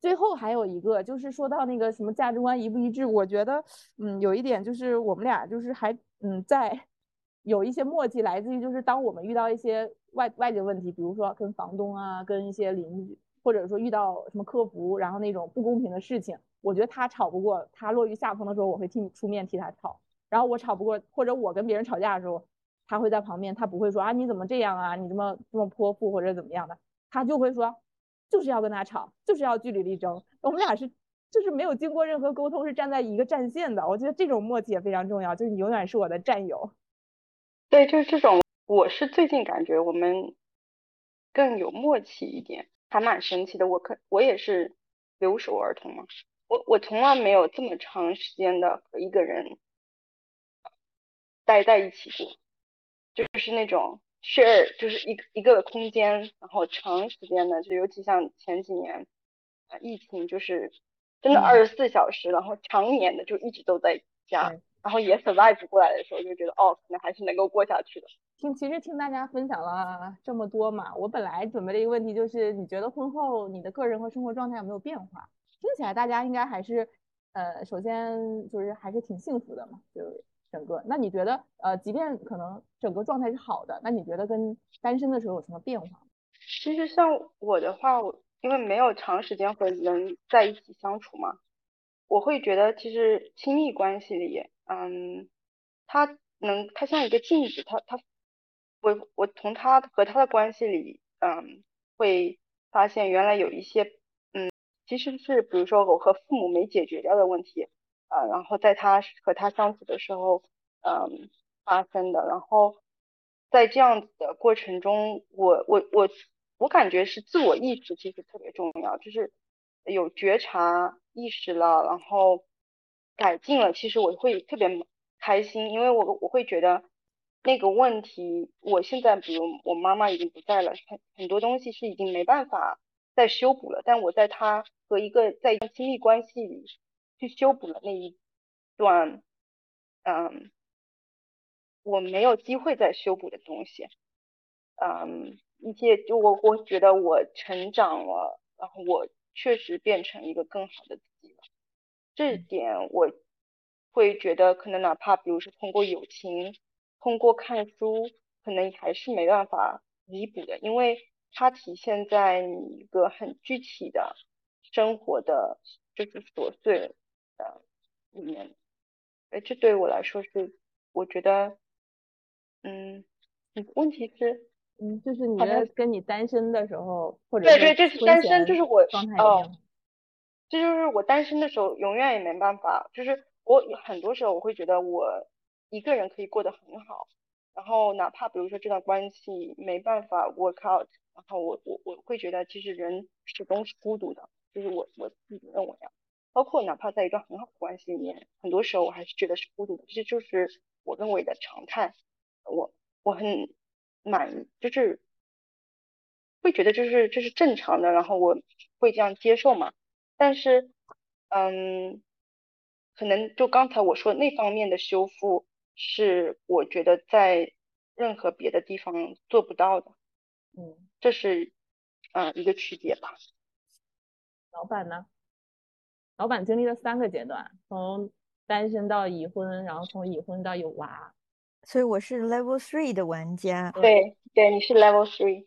最后还有一个就是说到那个什么价值观一不一致，我觉得，嗯，有一点就是我们俩就是还嗯在有一些默契，来自于就是当我们遇到一些外外界问题，比如说跟房东啊，跟一些邻居，或者说遇到什么客服，然后那种不公平的事情，我觉得他吵不过，他落于下风的时候，我会替出面替他吵，然后我吵不过，或者我跟别人吵架的时候，他会在旁边，他不会说啊你怎么这样啊，你这么这么泼妇或者怎么样的，他就会说。就是要跟他吵，就是要据理力争。我们俩是，就是没有经过任何沟通，是站在一个战线的。我觉得这种默契也非常重要，就是你永远是我的战友。对，就是这种。我是最近感觉我们更有默契一点，还蛮神奇的。我可我也是留守儿童嘛，我我从来没有这么长时间的和一个人待在一起过，就是那种。share 就是一个一个空间，然后长时间的，就尤其像前几年啊疫情，就是真的二十四小时，然后常年的就一直都在家，然后也 survive 过来的时候，就觉得哦，可能还是能够过下去的。听，其实听大家分享了这么多嘛，我本来准备的一个问题就是，你觉得婚后你的个人和生活状态有没有变化？听起来大家应该还是，呃，首先就是还是挺幸福的嘛，就。整个，那你觉得，呃，即便可能整个状态是好的，那你觉得跟单身的时候有什么变化？其实像我的话，我因为没有长时间和人在一起相处嘛，我会觉得其实亲密关系里，嗯，他能，它像一个镜子，它它，我我从他和他的关系里，嗯，会发现原来有一些，嗯，其实是比如说我和父母没解决掉的问题。啊，然后在他和他相处的时候，嗯，发生的。然后在这样子的过程中，我我我我感觉是自我意识其实特别重要，就是有觉察意识了，然后改进了，其实我会特别开心，因为我我会觉得那个问题，我现在比如我妈妈已经不在了，很很多东西是已经没办法再修补了，但我在她和一个在亲密关系里。去修补了那一段，嗯，我没有机会再修补的东西，嗯，一些就我我觉得我成长了，然后我确实变成一个更好的自己了，这点我会觉得可能哪怕比如说通过友情，通过看书，可能还是没办法弥补的，因为它体现在你一个很具体的生活的就是琐碎。的里面，哎，这对我来说是，我觉得，嗯，问题是，嗯，就是你跟你单身的时候，或者对对，这是单身，就是我哦，这就是我单身的时候，永远也没办法，就是我很多时候我会觉得我一个人可以过得很好，然后哪怕比如说这段关系没办法 work out，然后我我我会觉得其实人始终是孤独的，就是我我自己认为啊。包括哪怕在一段很好的关系里面，很多时候我还是觉得是孤独的，这就是我认为的常态。我我很满意，就是会觉得就是这是正常的，然后我会这样接受嘛。但是，嗯，可能就刚才我说那方面的修复，是我觉得在任何别的地方做不到的。嗯，这是嗯一个区别吧。老板呢？老板经历了三个阶段，从单身到已婚，然后从已婚到有娃，所以我是 Level Three 的玩家。对对，你是 Level Three。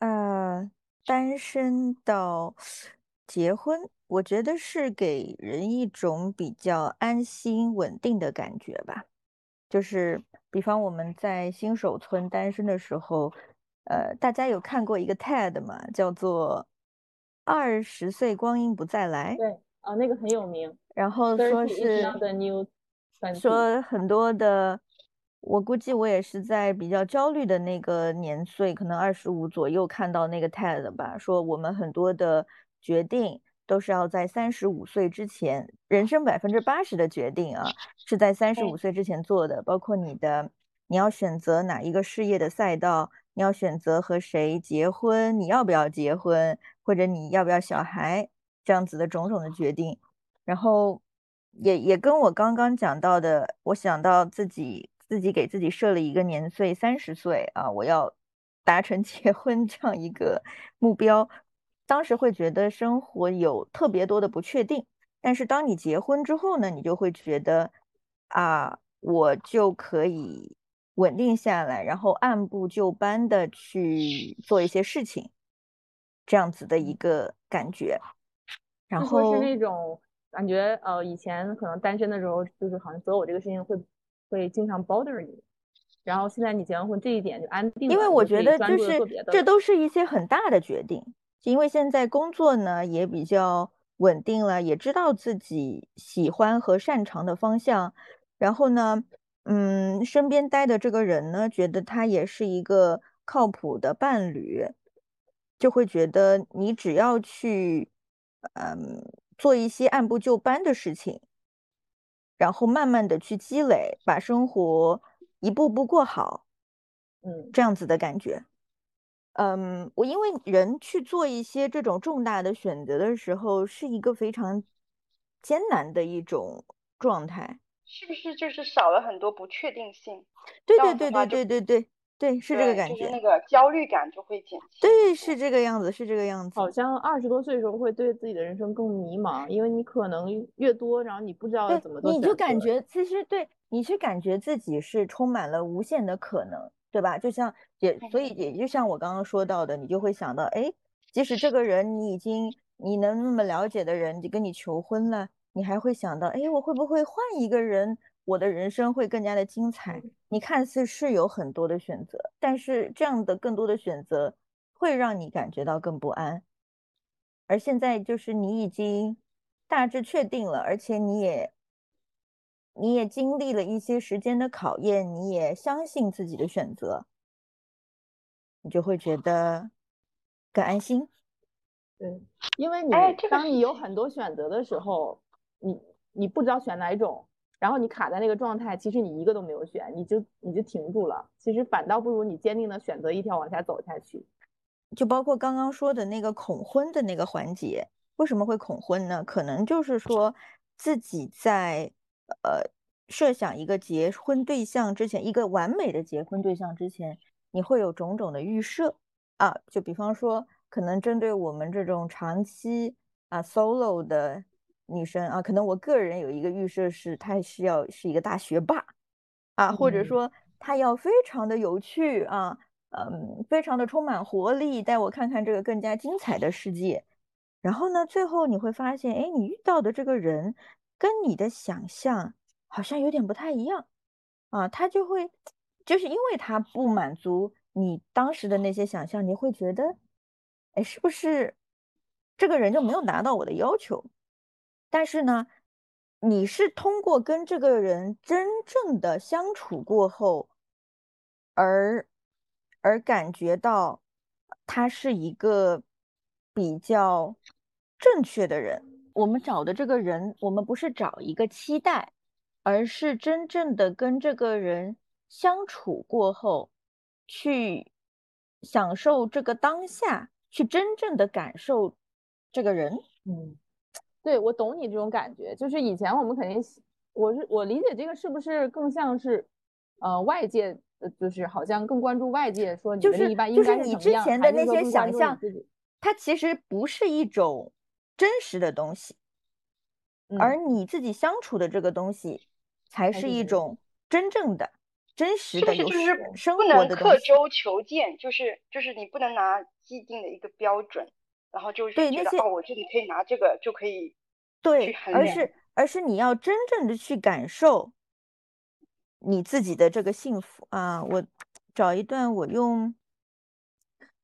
呃，单身到结婚，我觉得是给人一种比较安心稳定的感觉吧。就是比方我们在新手村单身的时候，呃，大家有看过一个 TED 吗？叫做。二十岁光阴不再来。对，啊，那个很有名。然后说是说很多的，我估计我也是在比较焦虑的那个年岁，可能二十五左右看到那个 TED 吧，说我们很多的决定都是要在三十五岁之前，人生百分之八十的决定啊是在三十五岁之前做的，包括你的你要选择哪一个事业的赛道，你要选择和谁结婚，你要不要结婚，或者你要不要小孩，这样子的种种的决定。然后也也跟我刚刚讲到的，我想到自己自己给自己设了一个年岁三十岁啊，我要达成 结婚这样一个目标。当时会觉得生活有特别多的不确定，但是当你结婚之后呢，你就会觉得啊，我就可以稳定下来，然后按部就班的去做一些事情，这样子的一个感觉。然后是那种感觉，呃，以前可能单身的时候，就是好像择偶这个事情会会经常 bother 你，然后现在你结完婚这一点就安定了，因为我觉得就是这都是一些很大的决定。因为现在工作呢也比较稳定了，也知道自己喜欢和擅长的方向，然后呢，嗯，身边待的这个人呢，觉得他也是一个靠谱的伴侣，就会觉得你只要去，嗯，做一些按部就班的事情，然后慢慢的去积累，把生活一步步过好，嗯，这样子的感觉。嗯，我因为人去做一些这种重大的选择的时候，是一个非常艰难的一种状态，是不是就是少了很多不确定性？对对对对对对对对，是这个感觉，就是那个焦虑感就会减轻。对，是这个样子，是这个样子。好像二十多岁的时候会对自己的人生更迷茫，因为你可能越多，然后你不知道怎么做。你就感觉其实对，你是感觉自己是充满了无限的可能。对吧？就像也，所以也就像我刚刚说到的，你就会想到，哎，即使这个人你已经你能那么了解的人，就跟你求婚了，你还会想到，哎，我会不会换一个人，我的人生会更加的精彩？你看似是有很多的选择，但是这样的更多的选择会让你感觉到更不安。而现在就是你已经大致确定了，而且你也。你也经历了一些时间的考验，你也相信自己的选择，你就会觉得更安心。对，因为你当你有很多选择的时候，你你不知道选哪一种，然后你卡在那个状态，其实你一个都没有选，你就你就停住了。其实反倒不如你坚定的选择一条往下走下去。就包括刚刚说的那个恐婚的那个环节，为什么会恐婚呢？可能就是说自己在。呃，设想一个结婚对象之前，一个完美的结婚对象之前，你会有种种的预设啊。就比方说，可能针对我们这种长期啊 solo 的女生啊，可能我个人有一个预设是，她是要是一个大学霸啊，或者说她要非常的有趣啊，嗯，非常的充满活力，带我看看这个更加精彩的世界。然后呢，最后你会发现，哎，你遇到的这个人。跟你的想象好像有点不太一样啊，他就会就是因为他不满足你当时的那些想象，你会觉得，哎，是不是这个人就没有达到我的要求？但是呢，你是通过跟这个人真正的相处过后，而而感觉到他是一个比较正确的人。我们找的这个人，我们不是找一个期待，而是真正的跟这个人相处过后，去享受这个当下，去真正的感受这个人。嗯，对，我懂你这种感觉。就是以前我们肯定，我是我理解这个是不是更像是，呃，外界，就是好像更关注外界说你的另一半应该是你之前的那些想象，它其实不是一种。真实的东西，而你自己相处的这个东西，才是一种真正的、真实的、有生活的东西。不能刻舟求剑，就是就是你不能拿既定的一个标准，然后就是觉得哦，我这里可以拿这个就可以对，而是而是你要真正的去感受你自己的这个幸福啊！我找一段，我用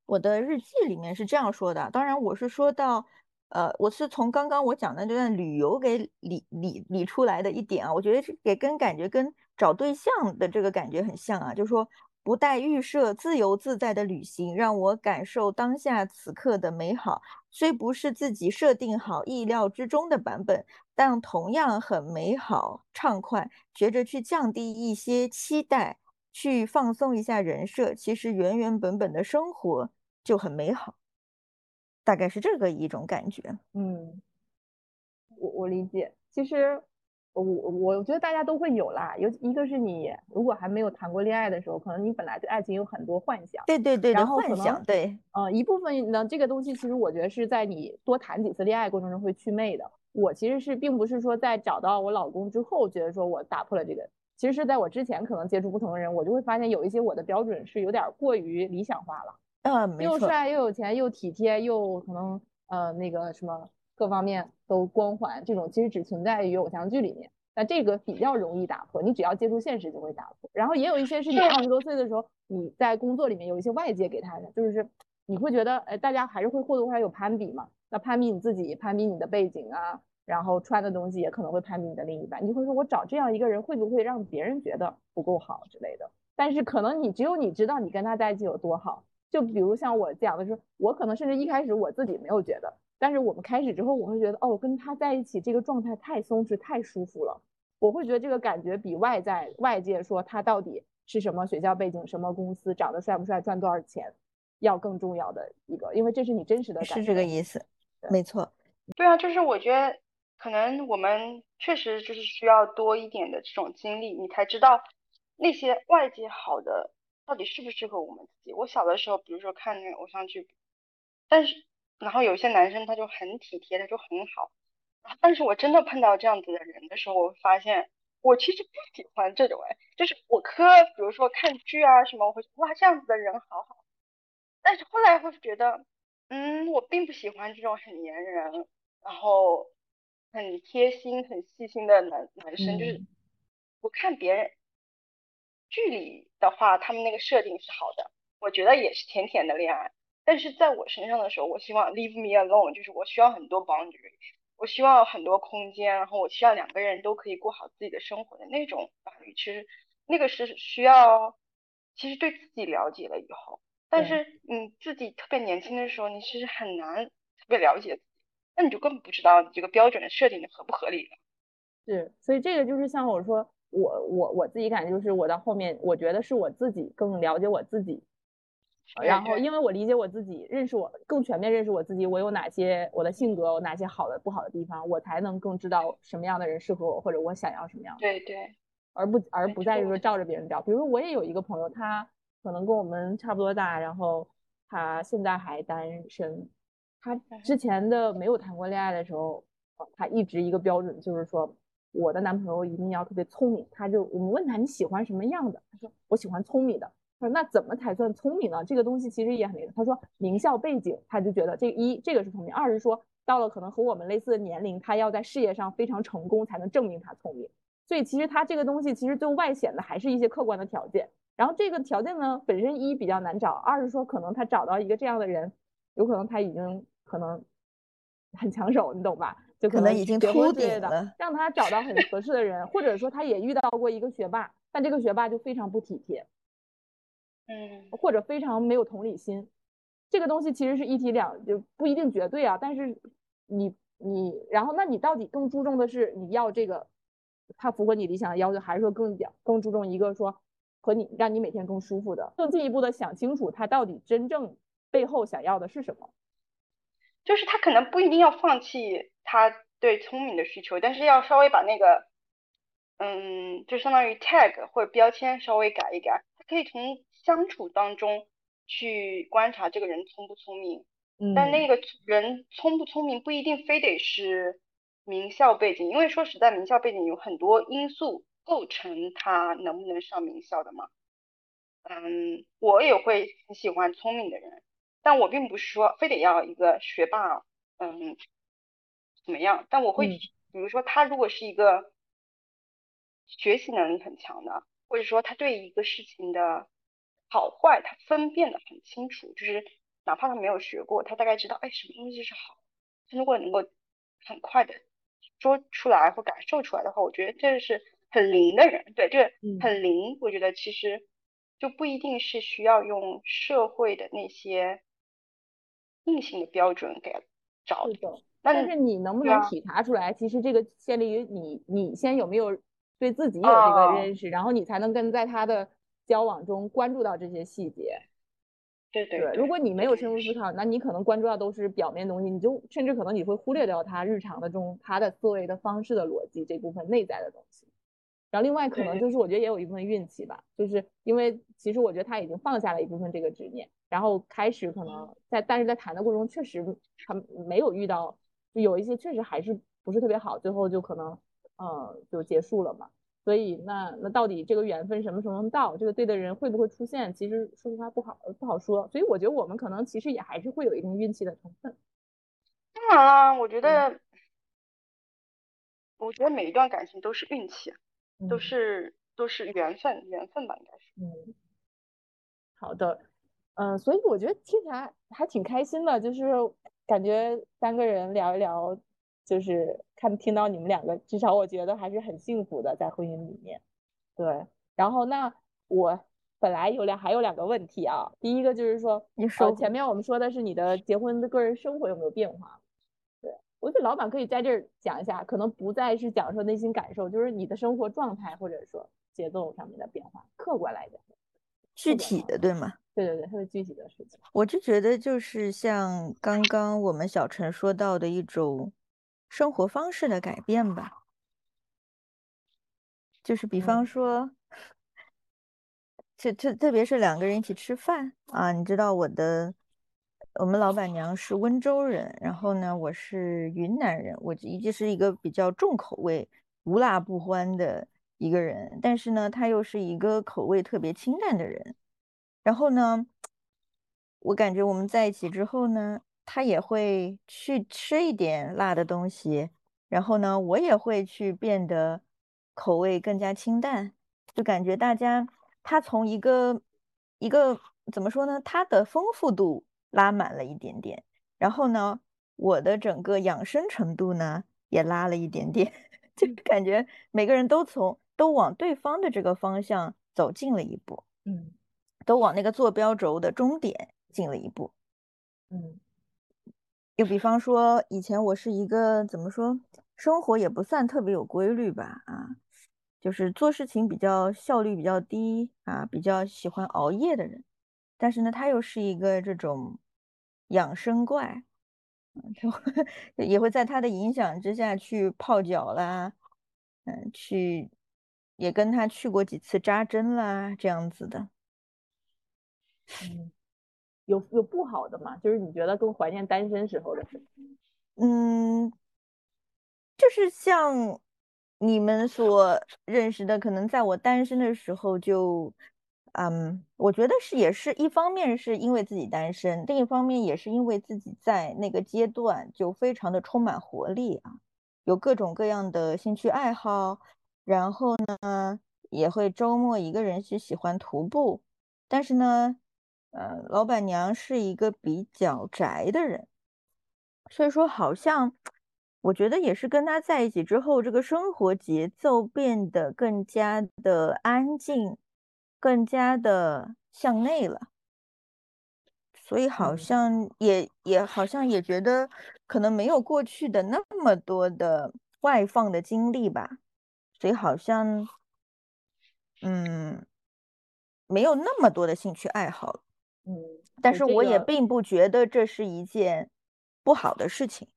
我的日记里面是这样说的，当然我是说到。呃，我是从刚刚我讲的这段旅游给理理理出来的一点啊，我觉得是给跟感觉跟找对象的这个感觉很像啊，就是说不带预设、自由自在的旅行，让我感受当下此刻的美好。虽不是自己设定好意料之中的版本，但同样很美好畅快。学着去降低一些期待，去放松一下人设，其实原原本本的生活就很美好。大概是这个一种感觉。嗯，我我理解。其实我我觉得大家都会有啦，有一个是你如果还没有谈过恋爱的时候，可能你本来对爱情有很多幻想。对对对，然后幻想对，嗯，一部分呢，这个东西其实我觉得是在你多谈几次恋爱过程中会祛魅的。我其实是并不是说在找到我老公之后，觉得说我打破了这个，其实是在我之前可能接触不同的人，我就会发现有一些我的标准是有点过于理想化了。嗯，又帅又有钱又体贴又可能呃那个什么各方面都光环，这种其实只存在于偶像剧里面。那这个比较容易打破，你只要接触现实就会打破。然后也有一些是你二十多岁的时候，你在工作里面有一些外界给他的，就是你会觉得，哎，大家还是会或多或少有攀比嘛。那攀比你自己，攀比你的背景啊，然后穿的东西也可能会攀比你的另一半。你会说，我找这样一个人会不会让别人觉得不够好之类的？但是可能你只有你知道你跟他在一起有多好。就比如像我讲的是，我可能甚至一开始我自己没有觉得，但是我们开始之后，我会觉得哦，跟他在一起这个状态太松弛、太舒服了。我会觉得这个感觉比外在外界说他到底是什么学校背景、什么公司、长得帅不帅、赚多少钱，要更重要的一个，因为这是你真实的感觉。是这个意思，没错。对啊，就是我觉得可能我们确实就是需要多一点的这种经历，你才知道那些外界好的。到底适不适合我们自己？我小的时候，比如说看那个偶像剧，但是然后有些男生他就很体贴，他就很好，但是我真的碰到这样子的人的时候，我发现我其实不喜欢这种哎，就是我磕，比如说看剧啊什么，我会哇这样子的人好好，但是后来会觉得，嗯，我并不喜欢这种很粘人，然后很贴心、很细心的男男生，就是我看别人。剧里的话，他们那个设定是好的，我觉得也是甜甜的恋爱。但是在我身上的时候，我希望 leave me alone，就是我需要很多 boundary，我希望很多空间，然后我需要两个人都可以过好自己的生活的那种伴侣。其实那个是需要，其实对自己了解了以后，但是你自己特别年轻的时候，你其实很难特别了解自己，那你就根本不知道你这个标准的设定的合不合理了。是，所以这个就是像我说。我我我自己感觉就是我到后面，我觉得是我自己更了解我自己，然后因为我理解我自己，认识我更全面认识我自己，我有哪些我的性格，我哪些好的不好的地方，我才能更知道什么样的人适合我，或者我想要什么样的。对对，而不而不在于说照着别人找。比如说我也有一个朋友，他可能跟我们差不多大，然后他现在还单身，他之前的没有谈过恋爱的时候，他一直一个标准就是说。我的男朋友一定要特别聪明，他就我们问他你喜欢什么样的，他说我喜欢聪明的。他说那怎么才算聪明呢？这个东西其实也很他说名校背景，他就觉得这一这个是聪明，二是说到了可能和我们类似的年龄，他要在事业上非常成功才能证明他聪明。所以其实他这个东西其实最外显的还是一些客观的条件。然后这个条件呢本身一比较难找，二是说可能他找到一个这样的人，有可能他已经可能很抢手，你懂吧？就可能已经秃顶了，让他找到很合适的人，或者说他也遇到过一个学霸，但这个学霸就非常不体贴，嗯，或者非常没有同理心。这个东西其实是一体两，就不一定绝对啊。但是你你，然后那你到底更注重的是你要这个他符合你理想的要求，还是说更讲更注重一个说和你让你每天更舒服的，更进一步的想清楚他到底真正背后想要的是什么？就是他可能不一定要放弃他对聪明的需求，但是要稍微把那个，嗯，就相当于 tag 或者标签稍微改一改。他可以从相处当中去观察这个人聪不聪明，嗯，但那个人聪不聪明不一定非得是名校背景，因为说实在，名校背景有很多因素构成他能不能上名校的嘛。嗯，我也会很喜欢聪明的人。但我并不是说非得要一个学霸，嗯，怎么样？但我会，比如说他如果是一个学习能力很强的，或者说他对一个事情的好坏他分辨的很清楚，就是哪怕他没有学过，他大概知道，哎，什么东西是好。他如果能够很快的说出来或感受出来的话，我觉得这是很灵的人。对，这很灵。我觉得其实就不一定是需要用社会的那些。硬性的标准给找的，但是你能不能体察出来？其实这个建立于你，你先有没有对自己有这个认识，然后你才能跟在他的交往中关注到这些细节。对对对，如果你没有深入思考，那你可能关注到都是表面东西，你就甚至可能你会忽略掉他日常的中他的思维的方式的逻辑这部分内在的东西。然后另外可能就是我觉得也有一部分运气吧，就是因为其实我觉得他已经放下了一部分这个执念，然后开始可能在但是在谈的过程中确实他没有遇到，就有一些确实还是不是特别好，最后就可能嗯就结束了嘛。所以那那到底这个缘分什么时候能到？这个对的人会不会出现？其实说实话不好不好说。所以我觉得我们可能其实也还是会有一定运气的成分。当然啦，我觉得，我觉得每一段感情都是运气，都是都是缘分，缘分吧，应该是。嗯，好的，嗯，所以我觉得听起来还挺开心的，就是感觉三个人聊一聊。就是看听到你们两个，至少我觉得还是很幸福的在婚姻里面。对，然后那我本来有两还有两个问题啊，第一个就是说，你说前面我们说的是你的结婚的个人生活有没有变化？对我觉得老板可以在这儿讲一下，可能不再是讲说内心感受，就是你的生活状态或者说节奏上面的变化，客观来讲，具体的对吗？对对对，特别具体的事情。我就觉得就是像刚刚我们小陈说到的一种。生活方式的改变吧，就是比方说，特特特别是两个人一起吃饭啊，你知道我的，我们老板娘是温州人，然后呢，我是云南人，我一直是一个比较重口味、无辣不欢的一个人，但是呢，他又是一个口味特别清淡的人，然后呢，我感觉我们在一起之后呢。他也会去吃一点辣的东西，然后呢，我也会去变得口味更加清淡，就感觉大家他从一个一个怎么说呢，他的丰富度拉满了一点点，然后呢，我的整个养生程度呢也拉了一点点，就感觉每个人都从都往对方的这个方向走近了一步，嗯，都往那个坐标轴的终点近了一步，嗯。又比方说，以前我是一个怎么说，生活也不算特别有规律吧，啊，就是做事情比较效率比较低啊，比较喜欢熬夜的人。但是呢，他又是一个这种养生怪，他 也会在他的影响之下去泡脚啦，嗯，去也跟他去过几次扎针啦，这样子的，嗯。有有不好的吗？就是你觉得更怀念单身时候的事嗯，就是像你们所认识的，可能在我单身的时候就，嗯，我觉得是也是一方面是因为自己单身，另一方面也是因为自己在那个阶段就非常的充满活力啊，有各种各样的兴趣爱好，然后呢也会周末一个人去喜欢徒步，但是呢。呃，老板娘是一个比较宅的人，所以说好像我觉得也是跟他在一起之后，这个生活节奏变得更加的安静，更加的向内了，所以好像也也好像也觉得可能没有过去的那么多的外放的经历吧，所以好像嗯没有那么多的兴趣爱好。嗯，但是我也并不觉得这是一件不好的事情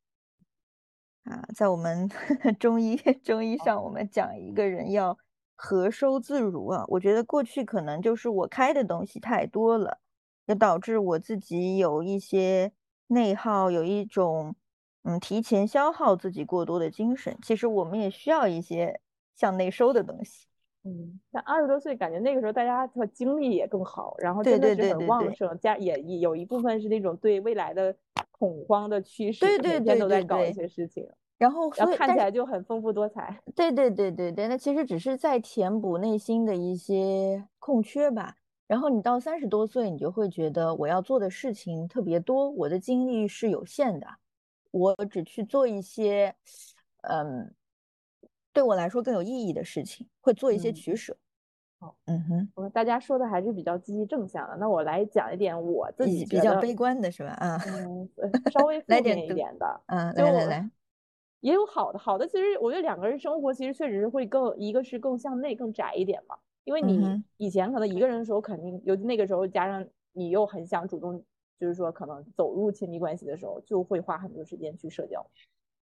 啊。在我们 中医中医上，我们讲一个人要和收自如啊。我觉得过去可能就是我开的东西太多了，也导致我自己有一些内耗，有一种嗯提前消耗自己过多的精神。其实我们也需要一些向内收的东西。嗯，像二十多岁，感觉那个时候大家的精力也更好，然后真的是很旺盛，加也有一部分是那种对未来的恐慌的驱使，每天都在搞一些事情，然后然后看起来就很丰富多彩。对对对对对，那其实只是在填补内心的一些空缺吧。然后你到三十多岁，你就会觉得我要做的事情特别多，我的精力是有限的，我只去做一些，嗯。对我来说更有意义的事情，会做一些取舍。好，嗯哼，我们大家说的还是比较积极正向的。那我来讲一点我自己比较悲观的是吧？啊，嗯，稍微 负面一点的。嗯，来来来，也有好的，好的其实我觉得两个人生活其实确实是会更，一个是更向内更窄一点嘛。因为你以前可能一个人的时候，肯定尤其那个时候加上你又很想主动，就是说可能走入亲密关系的时候，就会花很多时间去社交。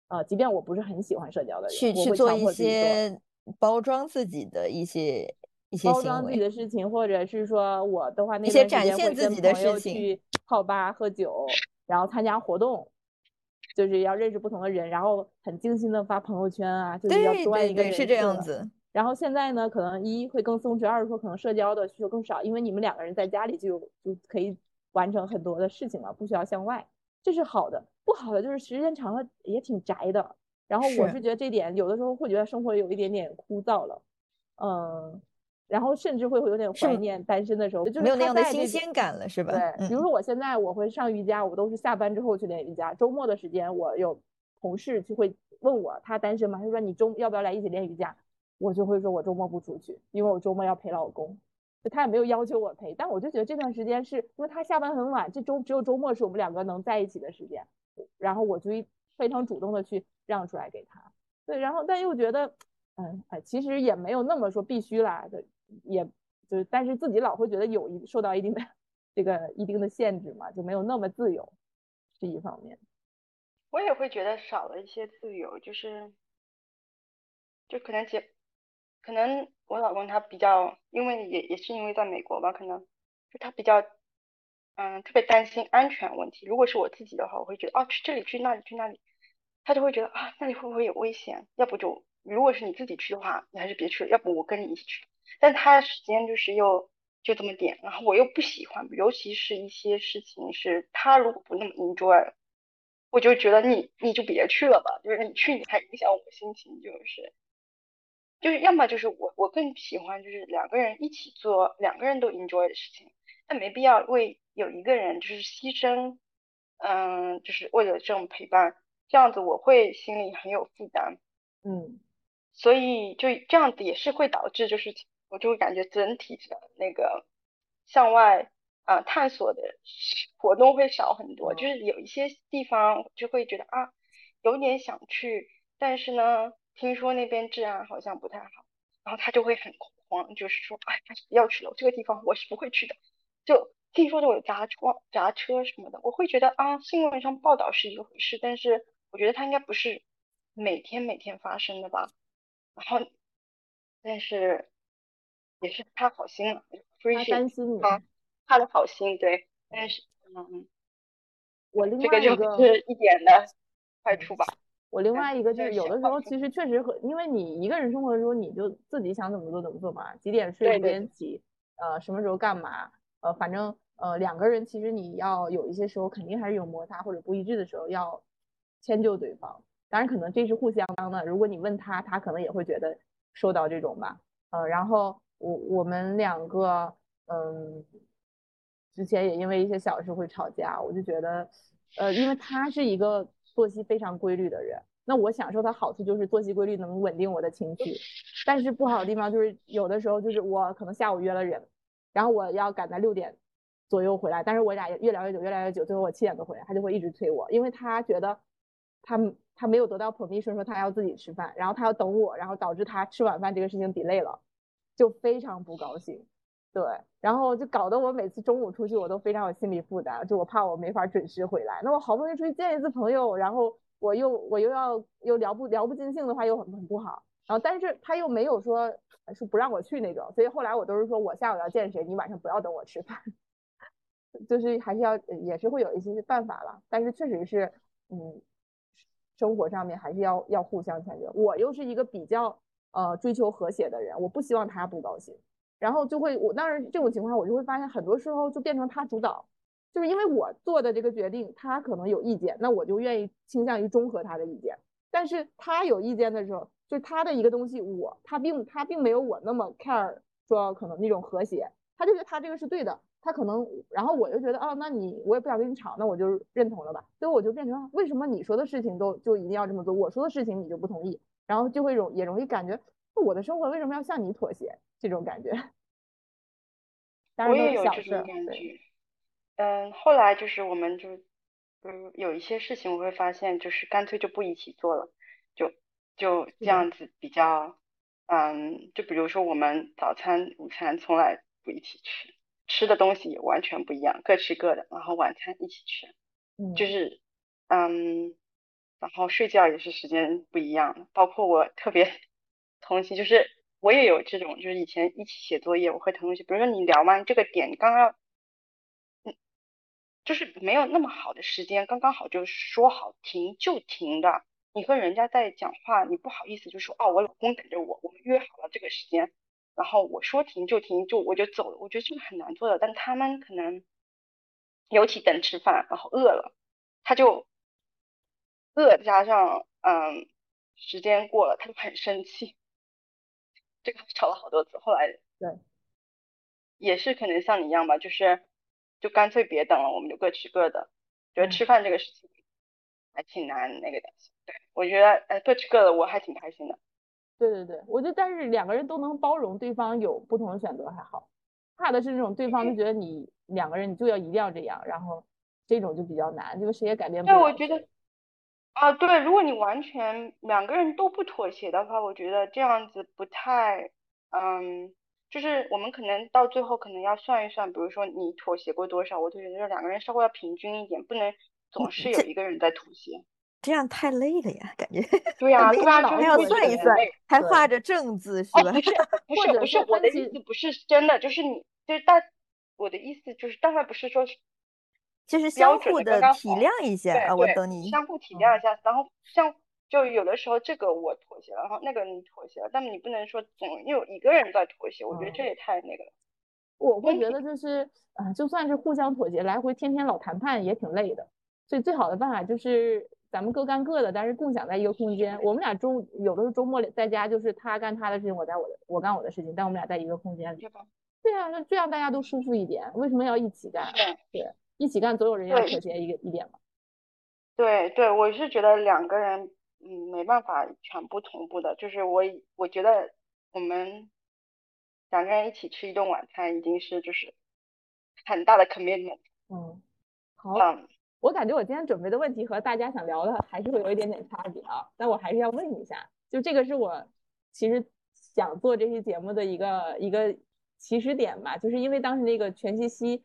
呃，即便我不是很喜欢社交的人，去去做一些包装自己的一些一些包装自己的事情，或者是说我的话，那些展现自己的事情，去泡吧喝酒，然后参加活动，就是要认识不同的人，然后很精心的发朋友圈啊，就是要多一个人是这样子。然后现在呢，可能一会更松弛，二是说可能社交的需求更少，因为你们两个人在家里就就可以完成很多的事情了，不需要向外，这是好的。不好的就是时间长了也挺宅的，然后我是觉得这点有的时候会觉得生活有一点点枯燥了，嗯，然后甚至会会有点怀念单身的时候，就是没有那样的新鲜感了，是吧？对，比如说我现在我会上瑜伽，我都是下班之后去练瑜伽，周末的时间我有同事就会问我他单身吗？他说你周要不要来一起练瑜伽？我就会说我周末不出去，因为我周末要陪老公，就他也没有要求我陪，但我就觉得这段时间是因为他下班很晚，这周只有周末是我们两个能在一起的时间。然后我就非常主动的去让出来给他，对，然后但又觉得，嗯，哎，其实也没有那么说必须啦，的，也就是，但是自己老会觉得有一受到一定的这个一定的限制嘛，就没有那么自由，是一方面。我也会觉得少了一些自由，就是，就可能结，可能我老公他比较，因为也也是因为在美国吧，可能就他比较。嗯，特别担心安全问题。如果是我自己的话，我会觉得哦，去这里去那里去那里，他就会觉得啊，那里会不会有危险？要不就如果是你自己去的话，你还是别去了。要不我跟你一起去。但他时间就是又就这么点，然后我又不喜欢，尤其是一些事情是他如果不那么 enjoy，我就觉得你你就别去了吧，就是你去你还影响我心情，就是就是要么就是我我更喜欢就是两个人一起做两个人都 enjoy 的事情。但没必要为有一个人就是牺牲，嗯，就是为了这种陪伴，这样子我会心里很有负担，嗯，所以就这样子也是会导致，就是我就会感觉整体的那个向外啊探索的活动会少很多，就是有一些地方就会觉得啊有点想去，但是呢听说那边治安好像不太好，然后他就会很恐慌，就是说哎还是不要去了，这个地方我是不会去的。就听说就有砸车、砸车什么的，我会觉得啊，新闻上报道是一回事，但是我觉得它应该不是每天每天发生的吧。然后，但是也是他好心了，他担心你，他的好心对。但是，嗯，我另外一个就是一点的坏处吧。我另外一个就是有的时候其实确实和，因为你一个人生活的时候，你就自己想怎么做怎么做嘛，几点睡几点起，呃，什么时候干嘛。呃，反正呃，两个人其实你要有一些时候肯定还是有摩擦或者不一致的时候，要迁就对方。当然，可能这是互相的。如果你问他，他可能也会觉得受到这种吧。呃，然后我我们两个，嗯，之前也因为一些小事会吵架。我就觉得，呃，因为他是一个作息非常规律的人，那我享受他好处就是作息规律能稳定我的情绪。但是不好的地方就是有的时候就是我可能下午约了人。然后我要赶在六点左右回来，但是我俩越聊越久，越聊越久，最后我七点多回来，他就会一直催我，因为他觉得他他没有得到 permission 说他要自己吃饭，然后他要等我，然后导致他吃晚饭这个事情 delay 了，就非常不高兴。对，然后就搞得我每次中午出去我都非常有心理负担，就我怕我没法准时回来。那我好不容易出去见一次朋友，然后我又我又要又聊不聊不尽兴的话又很很不好。然后但是他又没有说。是不让我去那种，所以后来我都是说我下午要见谁，你晚上不要等我吃饭，就是还是要也是会有一些办法了，但是确实是，嗯，生活上面还是要要互相迁就。我又是一个比较呃追求和谐的人，我不希望他不高兴，然后就会我当然这种情况我就会发现很多时候就变成他主导，就是因为我做的这个决定，他可能有意见，那我就愿意倾向于中和他的意见，但是他有意见的时候。就是他的一个东西，我他并他并没有我那么 care，说可能那种和谐，他就觉得他这个是对的，他可能，然后我就觉得哦，那你我也不想跟你吵，那我就认同了吧，所以我就变成为什么你说的事情都就一定要这么做，我说的事情你就不同意，然后就会容也容易感觉我的生活为什么要向你妥协？这种感觉。我也有这种感觉，嗯，后来就是我们就嗯有一些事情我会发现就是干脆就不一起做了，就。这样子比较嗯，就比如说我们早餐、午餐从来不一起吃，吃的东西也完全不一样，各吃各的，然后晚餐一起吃，嗯，就是嗯，然后睡觉也是时间不一样的，包括我特别同情，就是我也有这种，就是以前一起写作业，我会同学，比如说你聊完这个点，刚刚。就是没有那么好的时间，刚刚好就说好停就停的。你和人家在讲话，你不好意思就说哦，我老公等着我，我们约好了这个时间，然后我说停就停，就我就走了。我觉得这个很难做的，但他们可能尤其等吃饭，然后饿了，他就饿加上嗯时间过了，他就很生气。这个吵了好多次，后来对，也是可能像你一样吧，就是。就干脆别等了，我们就各吃各的。觉得吃饭这个事情还挺难那个的。对，我觉得哎，各吃各的，我还挺开心的。对对对，我觉得但是两个人都能包容对方有不同的选择还好，怕的是那种对方就觉得你两个人你就要一定要这样，然后这种就比较难，就是谁也改变不了。对，我觉得啊，对，如果你完全两个人都不妥协的话，我觉得这样子不太嗯。就是我们可能到最后可能要算一算，比如说你妥协过多少，我就觉得两个人稍微要平均一点，不能总是有一个人在妥协，这样太累了呀，感觉。对呀，对呀，还要算一算，还画着正字是吧？不是，不是，不是，我的意思不是真的，就是你，就是大，我的意思就是当然不是说，就是相互的体谅一下啊，我懂你，相互体谅一下，然后像。就有的时候这个我妥协了，然后那个你妥协了，但你不能说总有一个人在妥协，我觉得这也太那个了。我会觉得就是，啊，就算是互相妥协，来回天天老谈判也挺累的。所以最好的办法就是咱们各干各的，但是共享在一个空间。我们俩周有的时候周末在家，就是他干他的事情，我在我的我干我的事情，但我们俩在一个空间里。对呀，那这样大家都舒服一点。为什么要一起干？对，一起干总有人要妥协一个一点嘛。对对，我是觉得两个人。嗯，没办法全部同步的，就是我我觉得我们两个人一起吃一顿晚餐已经是就是很大的 commitment。嗯，好，嗯，我感觉我今天准备的问题和大家想聊的还是会有一点点差别啊，但我还是要问一下，就这个是我其实想做这期节目的一个一个起始点吧，就是因为当时那个全西西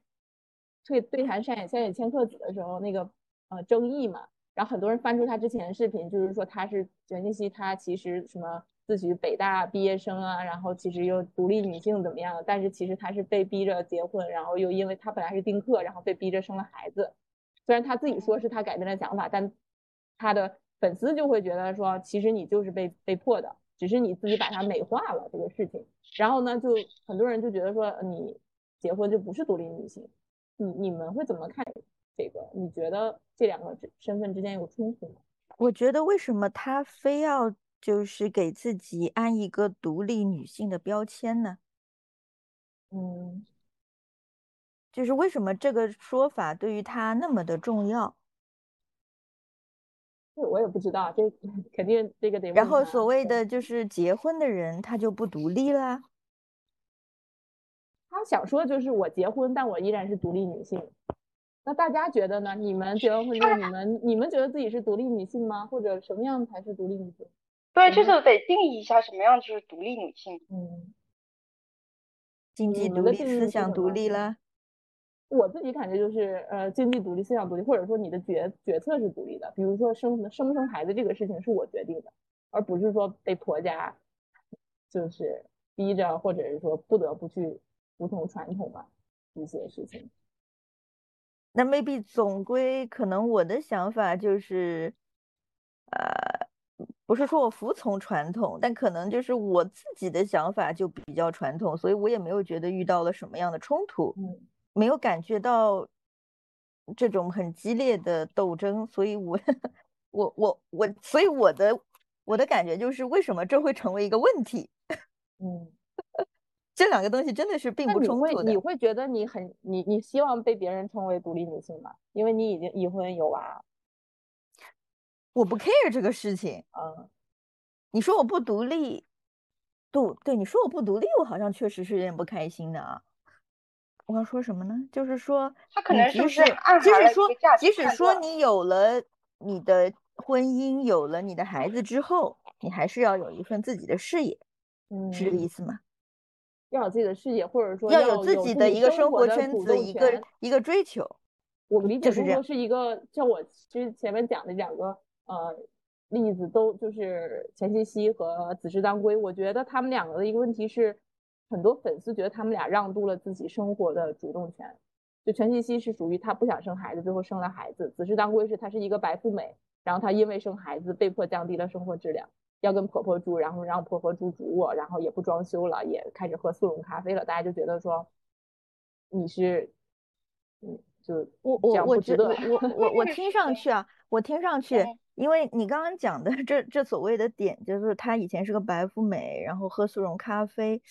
对对谈山野山野千鹤子的时候那个呃争议嘛。然后很多人翻出他之前的视频，就是说他是卷信息，他其实什么自诩北大毕业生啊，然后其实又独立女性怎么样？但是其实他是被逼着结婚，然后又因为他本来是丁克，然后被逼着生了孩子。虽然他自己说是他改变了想法，但他的粉丝就会觉得说，其实你就是被被迫的，只是你自己把它美化了这个事情。然后呢，就很多人就觉得说，你结婚就不是独立女性。你你们会怎么看？这个你觉得这两个身份之间有冲突吗？我觉得为什么他非要就是给自己安一个独立女性的标签呢？嗯，就是为什么这个说法对于他那么的重要？我也不知道，这 肯定这个得。然后所谓的就是结婚的人他就不独立啦？他想说就是我结婚，但我依然是独立女性。那大家觉得呢？你们结完婚之后，你们你们觉得自己是独立女性吗？或者什么样才是独立女性？对，就是得定义一下什么样就是独立女性。嗯，经济独立、思想独立了。我自己感觉就是，呃，经济独立、思想独立，或者说你的决决策是独立的。比如说生生不生孩子这个事情是我决定的，而不是说被婆家就是逼着，或者是说不得不去服从传统吧一些事情。那 maybe 总归可能我的想法就是，呃，不是说我服从传统，但可能就是我自己的想法就比较传统，所以我也没有觉得遇到了什么样的冲突，没有感觉到这种很激烈的斗争，所以我，我我我，所以我的我的感觉就是为什么这会成为一个问题？嗯。这两个东西真的是并不冲突的。你会觉得你很你你希望被别人称为独立女性吗？因为你已经已婚有娃。我不 care 这个事情。嗯，你说我不独立，对对，你说我不独立，我好像确实是有点不开心的啊。我要说什么呢？就是说，他可能就是即使说即使说你有了你的婚姻，有了你的孩子之后，你还是要有一份自己的事业。嗯是这个意思吗？要有自己的事业，或者说要有自己的一个生活圈子，一个一个追求。我理解更多是一个，像我其实前面讲的两个呃例子，都就是钱茜茜和子时当归。我觉得他们两个的一个问题是，很多粉丝觉得他们俩让渡了自己生活的主动权。就全茜茜是属于她不想生孩子，最后生了孩子；子时当归是她是一个白富美，然后她因为生孩子被迫降低了生活质量。要跟婆婆住，然后让婆婆住主卧，然后也不装修了，也开始喝速溶咖啡了。大家就觉得说，你是，嗯，就我我我觉得我我我听上去啊，我听上去，因为你刚刚讲的这这所谓的点，就是她以前是个白富美，然后喝速溶咖啡，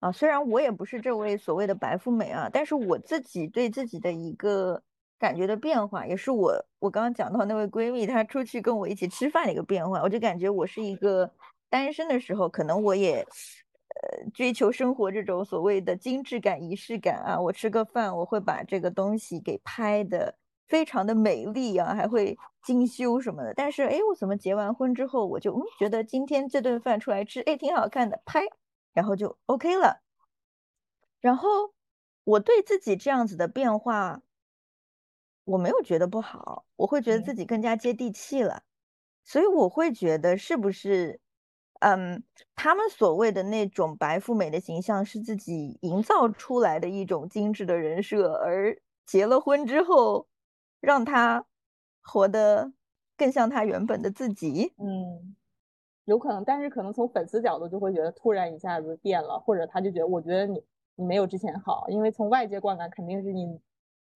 啊，虽然我也不是这位所谓的白富美啊，但是我自己对自己的一个。感觉的变化也是我我刚刚讲到那位闺蜜，她出去跟我一起吃饭的一个变化。我就感觉我是一个单身的时候，可能我也呃追求生活这种所谓的精致感、仪式感啊。我吃个饭，我会把这个东西给拍的非常的美丽啊，还会精修什么的。但是哎，我怎么结完婚之后，我就嗯觉得今天这顿饭出来吃，哎挺好看的，拍，然后就 OK 了。然后我对自己这样子的变化。我没有觉得不好，我会觉得自己更加接地气了，所以我会觉得是不是，嗯，他们所谓的那种白富美的形象是自己营造出来的一种精致的人设，而结了婚之后，让他活得更像他原本的自己。嗯，有可能，但是可能从粉丝角度就会觉得突然一下子变了，或者他就觉得我觉得你你没有之前好，因为从外界观感肯定是你。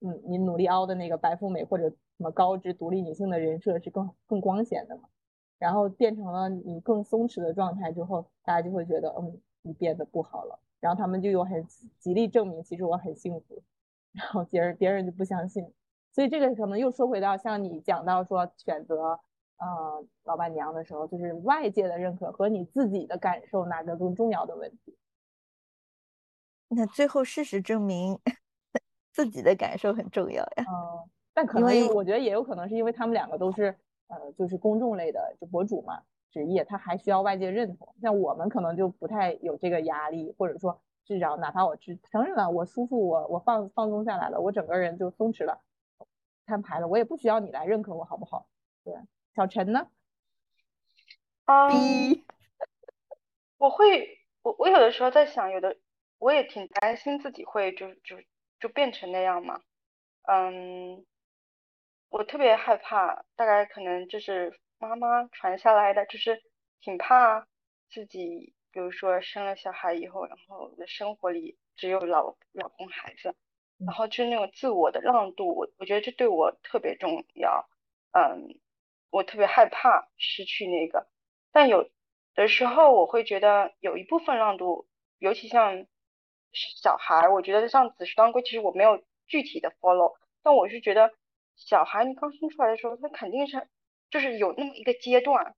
嗯，你努力凹的那个白富美或者什么高知独立女性的人设是更更光鲜的嘛？然后变成了你更松弛的状态之后，大家就会觉得，嗯，你变得不好了。然后他们就有很极力证明，其实我很幸福。然后别人别人就不相信，所以这个可能又说回到像你讲到说选择呃老板娘的时候，就是外界的认可和你自己的感受哪个更重要的问题。那最后事实证明。自己的感受很重要呀。嗯，但可能我觉得也有可能是因为他们两个都是呃，就是公众类的就博主嘛，职业他还需要外界认同。像我们可能就不太有这个压力，或者说至少哪怕我承承认了我舒服，我我放放松下来了，我整个人就松弛了，摊牌了，我也不需要你来认可我好不好？对，小陈呢？啊，我会我我有的时候在想，有的我也挺担心自己会就就。就变成那样嘛，嗯，我特别害怕，大概可能就是妈妈传下来的，就是挺怕自己，比如说生了小孩以后，然后的生活里只有老老公孩子，然后就是那种自我的让渡，我我觉得这对我特别重要，嗯，我特别害怕失去那个，但有的时候我会觉得有一部分让渡，尤其像。小孩，我觉得像子时当归，其实我没有具体的 follow，但我是觉得小孩你刚生出来的时候，他肯定是就是有那么一个阶段，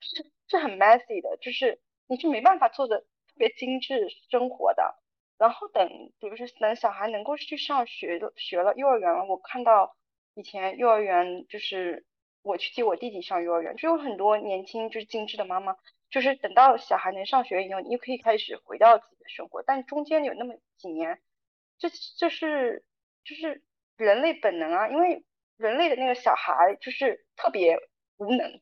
是是很 messy 的，就是你是没办法做的特别精致生活的。然后等，比如说等小孩能够去上学的，学了幼儿园了，我看到以前幼儿园就是我去接我弟弟上幼儿园，就有很多年轻就是精致的妈妈。就是等到小孩能上学以后，你又可以开始回到自己的生活。但中间有那么几年，这这是就是人类本能啊，因为人类的那个小孩就是特别无能，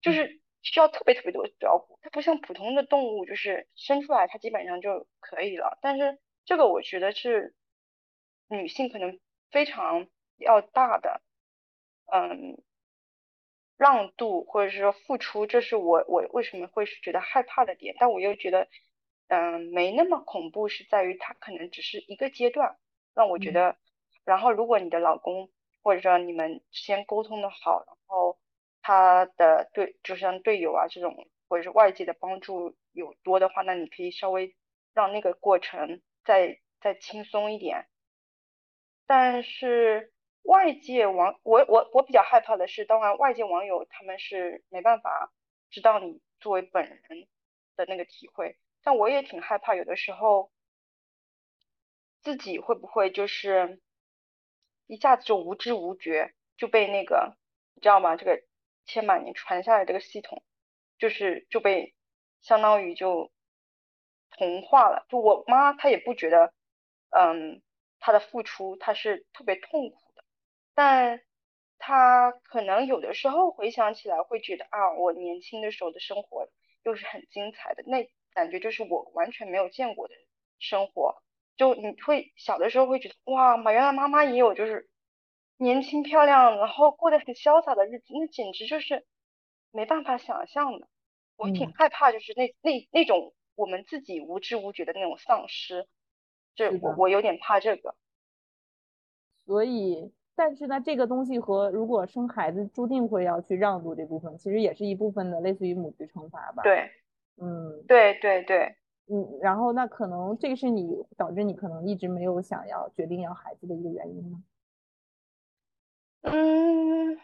就是需要特别特别多的照顾。它不像普通的动物，就是生出来它基本上就可以了。但是这个我觉得是女性可能非常要大的，嗯。让渡或者是说付出，这是我我为什么会是觉得害怕的点，但我又觉得，嗯，没那么恐怖，是在于它可能只是一个阶段，让我觉得，然后如果你的老公或者说你们先沟通的好，然后他的对就像队友啊这种或者是外界的帮助有多的话，那你可以稍微让那个过程再再轻松一点，但是。外界网，我我我比较害怕的是，当然外界网友他们是没办法知道你作为本人的那个体会，但我也挺害怕，有的时候自己会不会就是一下子就无知无觉就被那个，你知道吗？这个千百年传下来这个系统，就是就被相当于就同化了。就我妈她也不觉得，嗯，她的付出她是特别痛苦，但他可能有的时候回想起来会觉得啊，我年轻的时候的生活又是很精彩的，那感觉就是我完全没有见过的生活。就你会小的时候会觉得哇，妈原来妈妈也有就是年轻漂亮，然后过得很潇洒的日子，那简直就是没办法想象的。我挺害怕，就是那那那种我们自己无知无觉的那种丧失，这我我有点怕这个。所以，但是呢，这个东西和如果生孩子注定会要去让渡这部分，其实也是一部分的类似于母职惩罚吧。对，嗯，对对对。嗯，然后那可能这个是你导致你可能一直没有想要决定要孩子的一个原因吗？嗯，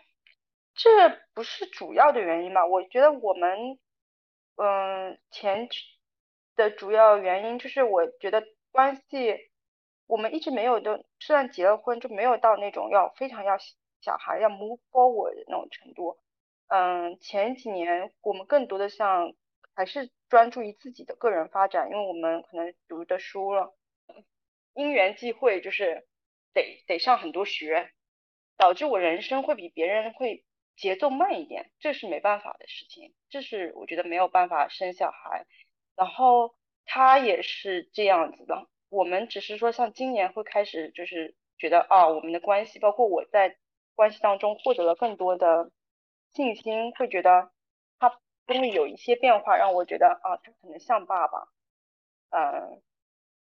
这不是主要的原因吧？我觉得我们，嗯，前的主要原因就是我觉得关系，我们一直没有的，虽然结了婚，就没有到那种要非常要小孩要 move forward 的那种程度。嗯，前几年我们更多的像还是。专注于自己的个人发展，因为我们可能读的书了，因缘际会，就是得得上很多学，导致我人生会比别人会节奏慢一点，这是没办法的事情，这是我觉得没有办法生小孩，然后他也是这样子的，我们只是说像今年会开始就是觉得啊，我们的关系，包括我在关系当中获得了更多的信心，会觉得。他终于有一些变化，让我觉得啊，他可能像爸爸，嗯，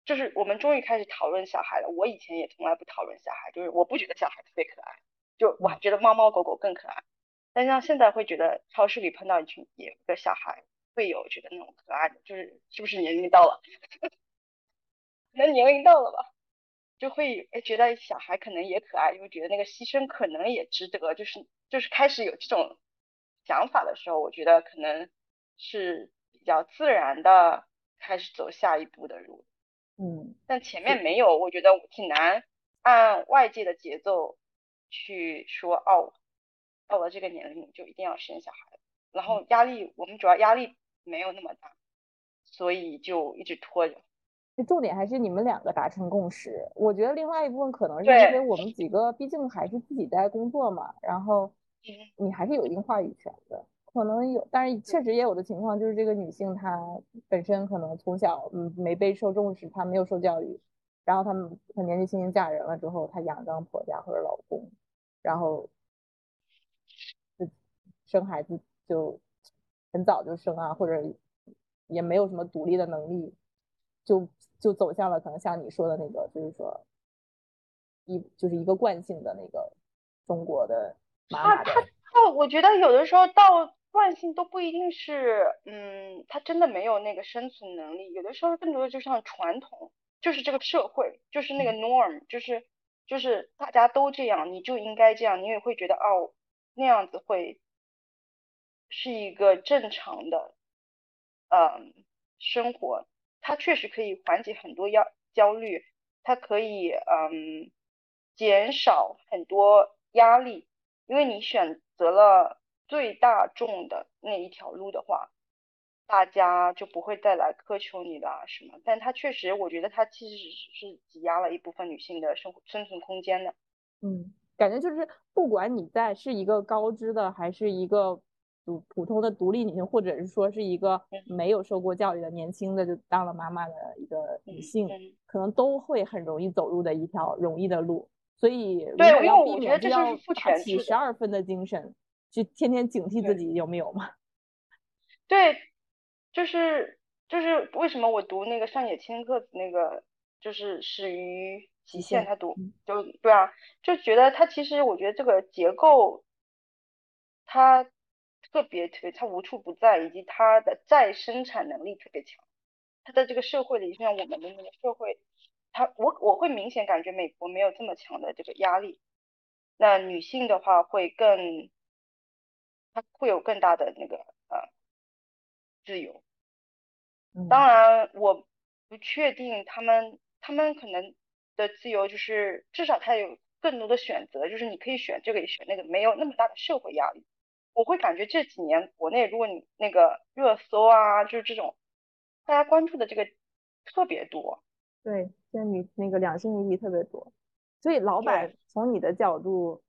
就是我们终于开始讨论小孩了。我以前也从来不讨论小孩，就是我不觉得小孩特别可爱，就我还觉得猫猫狗狗更可爱。但像现在会觉得超市里碰到一群野的小孩，会有觉得那种可爱的，就是是不是年龄到了？可能年龄到了吧，就会哎觉得小孩可能也可爱，就觉得那个牺牲可能也值得，就是就是开始有这种。想法的时候，我觉得可能是比较自然的开始走下一步的路，嗯，但前面没有，我觉得挺难按外界的节奏去说哦，到了这个年龄就一定要生小孩，然后压力我们主要压力没有那么大，所以就一直拖着。重点还是你们两个达成共识，我觉得另外一部分可能是因为我们几个毕竟还是自己在工作嘛，然后。你还是有一定话语权的，可能有，但是确实也有的情况就是这个女性她本身可能从小嗯没被受重视，她没有受教育，然后她们她年纪轻轻嫁人了之后，她仰仗婆家或者老公，然后就生孩子就很早就生啊，或者也没有什么独立的能力，就就走向了可能像你说的那个，就是说一就是一个惯性的那个中国的。他他他，我觉得有的时候到惯性都不一定是，嗯，他真的没有那个生存能力。有的时候更多的就像传统，就是这个社会，就是那个 norm，就是就是大家都这样，你就应该这样，你也会觉得哦，那样子会是一个正常的，嗯，生活。它确实可以缓解很多焦焦虑，它可以嗯减少很多压力。因为你选择了最大众的那一条路的话，大家就不会再来苛求你了什么。但它确实，我觉得它其实是挤压了一部分女性的生活生存空间的。嗯，感觉就是不管你在是一个高知的，还是一个普普通的独立女性，或者是说是一个没有受过教育的年轻的就当了妈妈的一个女性，可能都会很容易走入的一条容易的路。所以，对，因为我觉得这就是父权起十二分的精神，去天天警惕自己有没有嘛？对，就是就是为什么我读那个上野千鹤子那个，就是始于极限，他读就对啊，就觉得他其实我觉得这个结构，他特别特别，他无处不在，以及他的再生产能力特别强，他在这个社会里，像我们的那个社会。他我我会明显感觉美国没有这么强的这个压力，那女性的话会更，她会有更大的那个呃自由。当然我不确定他们他们可能的自由就是至少他有更多的选择，就是你可以选这个也选那个，没有那么大的社会压力。我会感觉这几年国内，如果你那个热搜啊，就是这种大家关注的这个特别多。对，现在女那个两性议题特别多，所以老板从你的角度，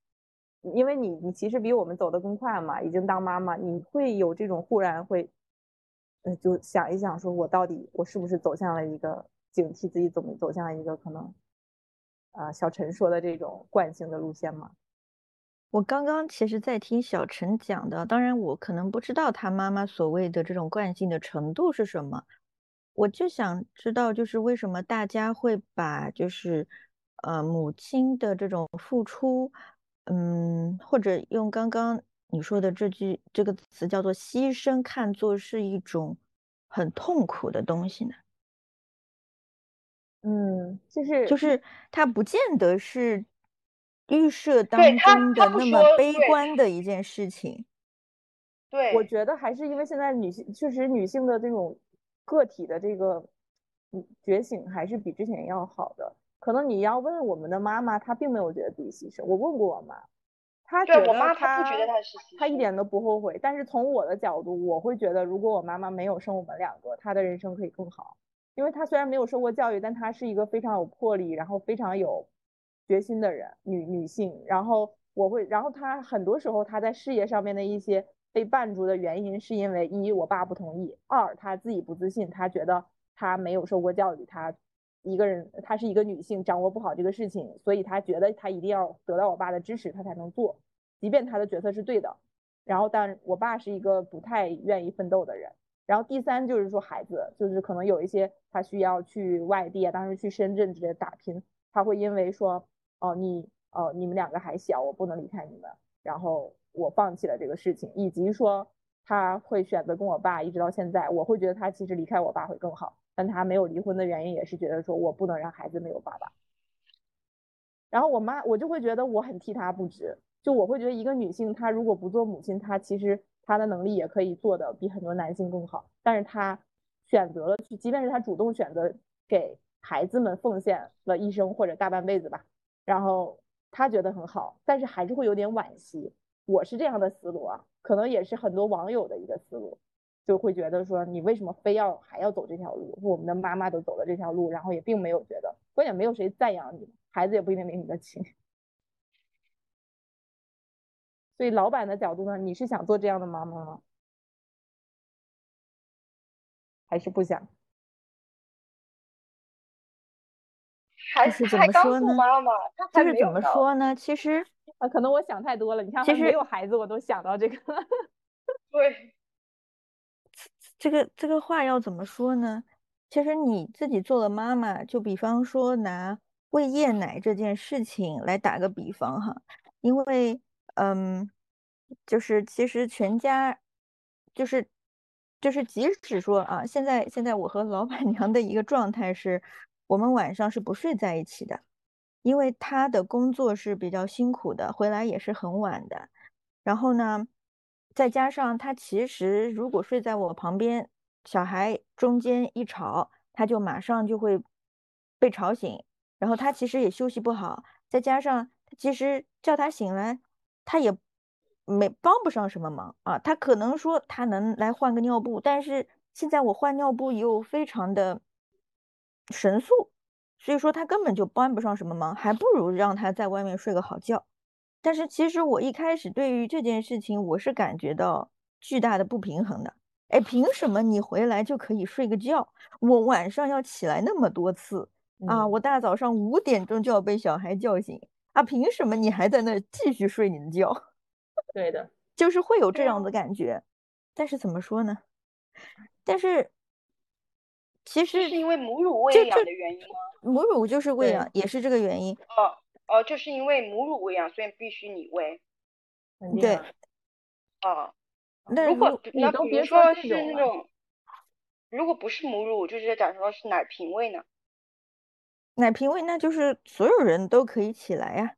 因为你你其实比我们走得更快嘛，已经当妈妈，你会有这种忽然会，呃，就想一想，说我到底我是不是走向了一个警惕自己走走向了一个可能，啊，小陈说的这种惯性的路线吗？我刚刚其实在听小陈讲的，当然我可能不知道他妈妈所谓的这种惯性的程度是什么，我就想知道，就是为什么大家会把就是呃母亲的这种付出，嗯，或者用刚刚你说的这句这个词叫做牺牲，看作是一种很痛苦的东西呢？嗯，就是就是它不见得是。预设当中的那么悲观的一件事情，对，我觉得还是因为现在女性确实女性的这种个体的这个嗯觉醒还是比之前要好的。可能你要问我们的妈妈，她并没有觉得自己牺牲。我问过我妈，她觉得她她一点都不后悔。但是从我的角度，我会觉得如果我妈妈没有生我们两个，她的人生可以更好。因为她虽然没有受过教育，但她是一个非常有魄力，然后非常有。决心的人，女女性，然后我会，然后她很多时候她在事业上面的一些被绊住的原因，是因为一我爸不同意，二她自己不自信，她觉得她没有受过教育，她一个人，她是一个女性，掌握不好这个事情，所以她觉得她一定要得到我爸的支持，她才能做，即便她的决策是对的。然后，但我爸是一个不太愿意奋斗的人。然后第三就是说孩子，就是可能有一些他需要去外地啊，当时去深圳之类打拼，他会因为说。哦，你哦，你们两个还小，我不能离开你们，然后我放弃了这个事情，以及说他会选择跟我爸一直到现在，我会觉得他其实离开我爸会更好，但他没有离婚的原因也是觉得说我不能让孩子没有爸爸。然后我妈，我就会觉得我很替她不值，就我会觉得一个女性她如果不做母亲，她其实她的能力也可以做的比很多男性更好，但是她选择了去，即便是她主动选择给孩子们奉献了一生或者大半辈子吧。然后他觉得很好，但是还是会有点惋惜。我是这样的思路啊，可能也是很多网友的一个思路，就会觉得说你为什么非要还要走这条路？我们的妈妈都走了这条路，然后也并没有觉得，关键没有谁赞扬你，孩子也不一定领你的情。所以老板的角度呢，你是想做这样的妈妈吗？还是不想？就是怎么说呢？就是怎么说呢？其实啊，可能我想太多了。你看，其实没有孩子，我都想到这个。对，这个这个话要怎么说呢？其实你自己做了妈妈，就比方说拿喂夜奶这件事情来打个比方哈，因为嗯，就是其实全家就是就是即使说啊，现在现在我和老板娘的一个状态是。我们晚上是不睡在一起的，因为他的工作是比较辛苦的，回来也是很晚的。然后呢，再加上他其实如果睡在我旁边，小孩中间一吵，他就马上就会被吵醒。然后他其实也休息不好，再加上其实叫他醒来，他也没帮不上什么忙啊。他可能说他能来换个尿布，但是现在我换尿布又非常的。神速，所以说他根本就帮不上什么忙，还不如让他在外面睡个好觉。但是其实我一开始对于这件事情，我是感觉到巨大的不平衡的。哎，凭什么你回来就可以睡个觉，我晚上要起来那么多次啊？我大早上五点钟就要被小孩叫醒啊？凭什么你还在那继续睡你的觉？对的，就是会有这样的感觉。但是怎么说呢？但是。其实是因为母乳喂养的原因吗？母乳就是喂养，也是这个原因。哦哦，就是因为母乳喂养，所以必须你喂。对。哦。那如果那比如说是那种，如果不是母乳，就是假如说是奶瓶喂呢？奶瓶喂，那就是所有人都可以起来呀。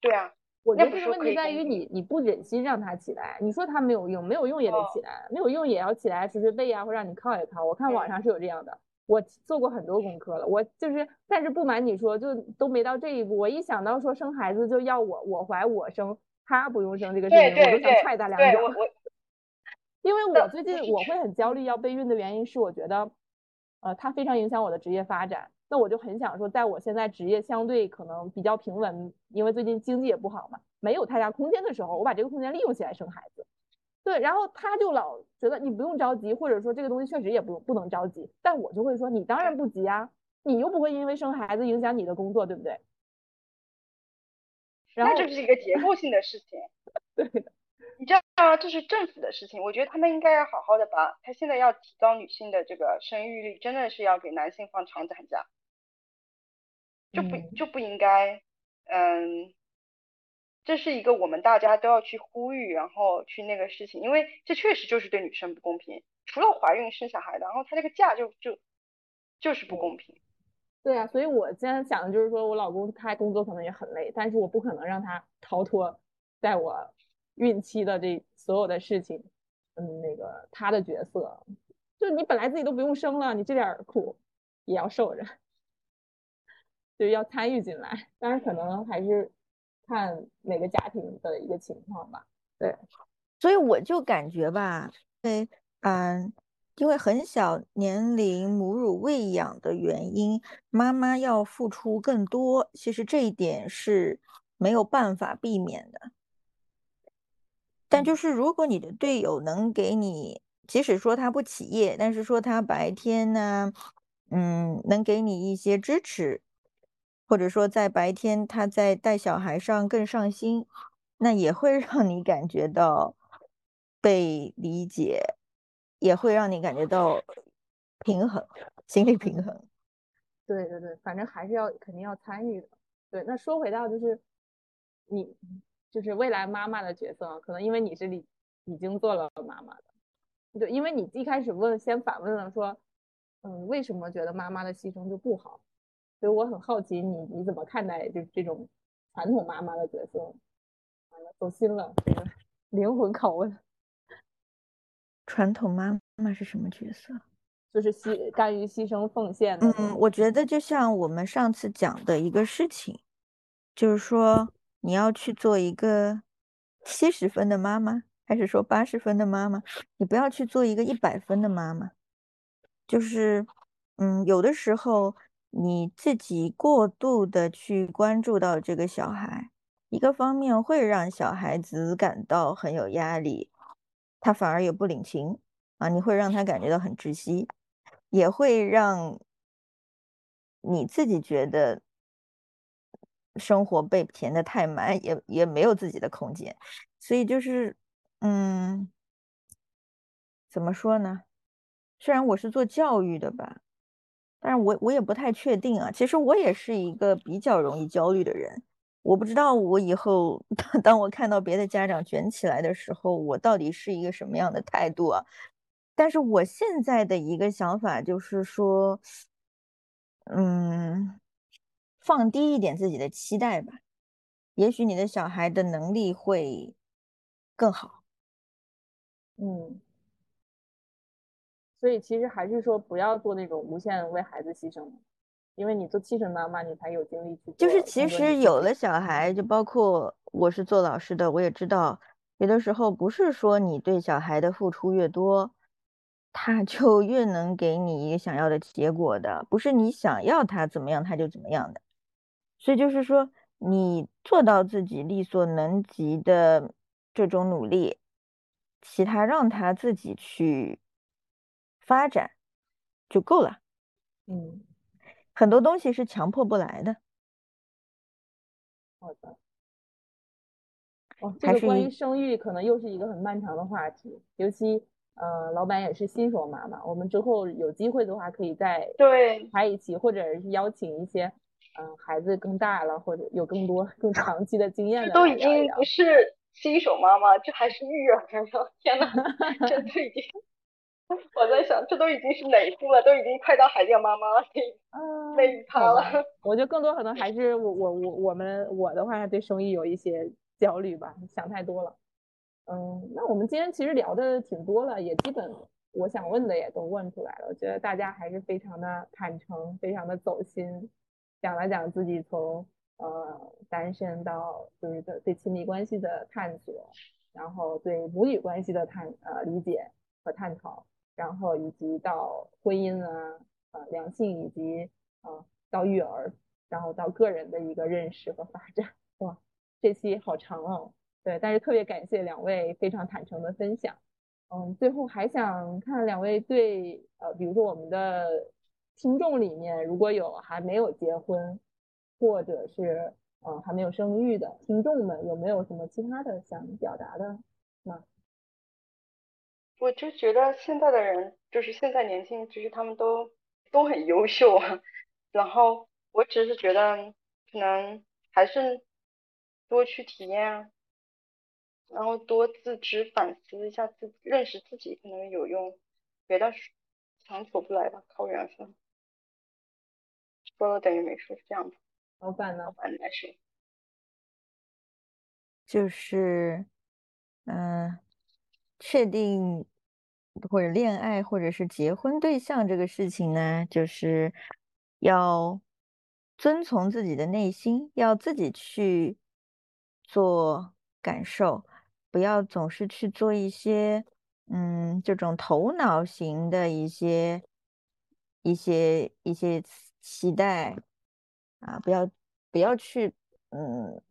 对啊。我觉得问题在于你，你不忍心让他起来。你说他没有用，没有用也得起来，没有用也要起来，捶捶背啊，或让你靠一靠。我看网上是有这样的，我做过很多功课了，我就是，但是不瞒你说，就都没到这一步。我一想到说生孩子就要我我怀我生，他不用生这个事情，我都想踹他两脚。因为我最近我会很焦虑要备孕的原因是，我觉得，呃，它非常影响我的职业发展。那我就很想说，在我现在职业相对可能比较平稳，因为最近经济也不好嘛，没有太大空间的时候，我把这个空间利用起来生孩子。对，然后他就老觉得你不用着急，或者说这个东西确实也不不能着急。但我就会说，你当然不急啊，你又不会因为生孩子影响你的工作，对不对？那这是一个结构性的事情。对的。你知道吗？这是政府的事情，我觉得他们应该要好好的把，他现在要提高女性的这个生育率，真的是要给男性放长产假，就不就不应该，嗯，这是一个我们大家都要去呼吁，然后去那个事情，因为这确实就是对女生不公平，除了怀孕生小孩的，然后他这个假就就就是不公平。对啊，所以我现在想的就是说我老公他工作可能也很累，但是我不可能让他逃脱在我。孕期的这所有的事情，嗯，那个他的角色，就你本来自己都不用生了，你这点苦也要受着，就要参与进来。当然，可能还是看每个家庭的一个情况吧。对，所以我就感觉吧，对，嗯，因为很小年龄母乳喂养的原因，妈妈要付出更多，其实这一点是没有办法避免的。但就是如果你的队友能给你，即使说他不起夜，但是说他白天呢，嗯，能给你一些支持，或者说在白天他在带小孩上更上心，那也会 让你感觉到被理解，也会让你感觉到平衡，心理平衡。对对对，反正还是要肯定要参与的。对，那说回到就是你。就是未来妈妈的角色，可能因为你是已已经做了妈妈的，对，因为你一开始问，先反问了说，嗯，为什么觉得妈妈的牺牲就不好？所以我很好奇你你怎么看待就这种传统妈妈的角色？完了，走心了，这个 灵魂拷问。传统妈妈是什么角色？就是牺甘于牺牲奉献的。嗯，我觉得就像我们上次讲的一个事情，就是说。你要去做一个七十分的妈妈，还是说八十分的妈妈？你不要去做一个一百分的妈妈。就是，嗯，有的时候你自己过度的去关注到这个小孩，一个方面会让小孩子感到很有压力，他反而也不领情啊，你会让他感觉到很窒息，也会让你自己觉得。生活被填的太满，也也没有自己的空间，所以就是，嗯，怎么说呢？虽然我是做教育的吧，但是我我也不太确定啊。其实我也是一个比较容易焦虑的人，我不知道我以后 当我看到别的家长卷起来的时候，我到底是一个什么样的态度啊？但是我现在的一个想法就是说，嗯。放低一点自己的期待吧，也许你的小孩的能力会更好。嗯，所以其实还是说不要做那种无限为孩子牺牲，因为你做七成妈妈，你才有精力去。就是其实有了小孩，就包括我是做老师的，我也知道，有的时候不是说你对小孩的付出越多，他就越能给你一个想要的结果的，不是你想要他怎么样他就怎么样的。所以就是说，你做到自己力所能及的这种努力，其他让他自己去发展就够了。嗯，很多东西是强迫不来的。好的。哦，这个关于生育可能又是一个很漫长的话题，尤其呃，老板也是新手妈妈，我们之后有机会的话可以再对拍一期，或者是邀请一些。嗯，孩子更大了，或者有更多更长期的经验的，都已经不是新手妈妈，这还是育儿了。天呐，这都已经，我在想，这都已经是哪步了？都已经快到海淀妈妈那那一趴了。我觉得更多可能还是我我我我们我的话对生意有一些焦虑吧，想太多了。嗯，那我们今天其实聊的挺多了，也基本我想问的也都问出来了。我觉得大家还是非常的坦诚，非常的走心，讲了讲自己从呃单身到就是对对亲密关系的探索，然后对母女关系的探呃理解和探讨，然后以及到婚姻啊呃两性以及呃到育儿，然后到个人的一个认识和发展。哇，这期好长哦。对，但是特别感谢两位非常坦诚的分享。嗯，最后还想看两位对呃，比如说我们的听众里面，如果有还没有结婚，或者是呃还没有生育的听众们，有没有什么其他的想表达的吗？我就觉得现在的人，就是现在年轻，其实他们都都很优秀啊。然后我只是觉得，可能还是多去体验啊。然后多自知反思一下自，认识自己可能有用，别的强求不来吧，靠缘分。说了等于没说，是这样子。老板呢？老板来说，就是，嗯，确定或者恋爱或者是结婚对象这个事情呢，就是要遵从自己的内心，要自己去做感受。不要总是去做一些，嗯，这种头脑型的一些、一些、一些期待啊，不要不要去，嗯，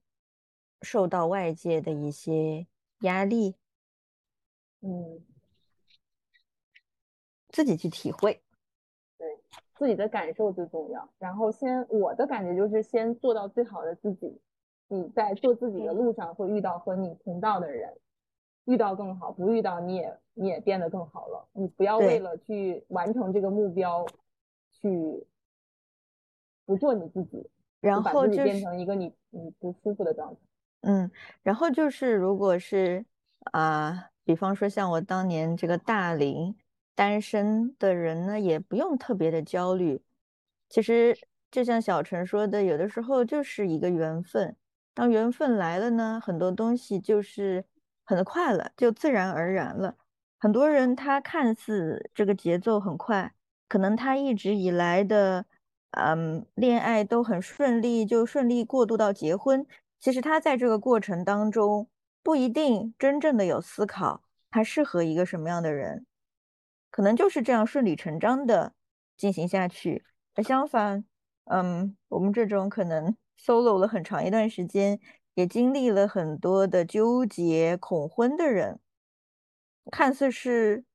受到外界的一些压力，嗯，自己去体会，对自己的感受最重要。然后先，我的感觉就是先做到最好的自己。你在做自己的路上会遇到和你同道的人，遇到更好，不遇到你也你也变得更好了。你不要为了去完成这个目标，去不做你自己，然后就变成一个你你不舒服的状态。嗯，然后就是如果是啊，比方说像我当年这个大龄单身的人呢，也不用特别的焦虑。其实就像小陈说的，有的时候就是一个缘分。当缘分来了呢，很多东西就是很快了，就自然而然了。很多人他看似这个节奏很快，可能他一直以来的嗯恋爱都很顺利，就顺利过渡到结婚。其实他在这个过程当中不一定真正的有思考，他适合一个什么样的人，可能就是这样顺理成章的进行下去。而相反，嗯，我们这种可能。solo 了很长一段时间，也经历了很多的纠结、恐婚的人，看似是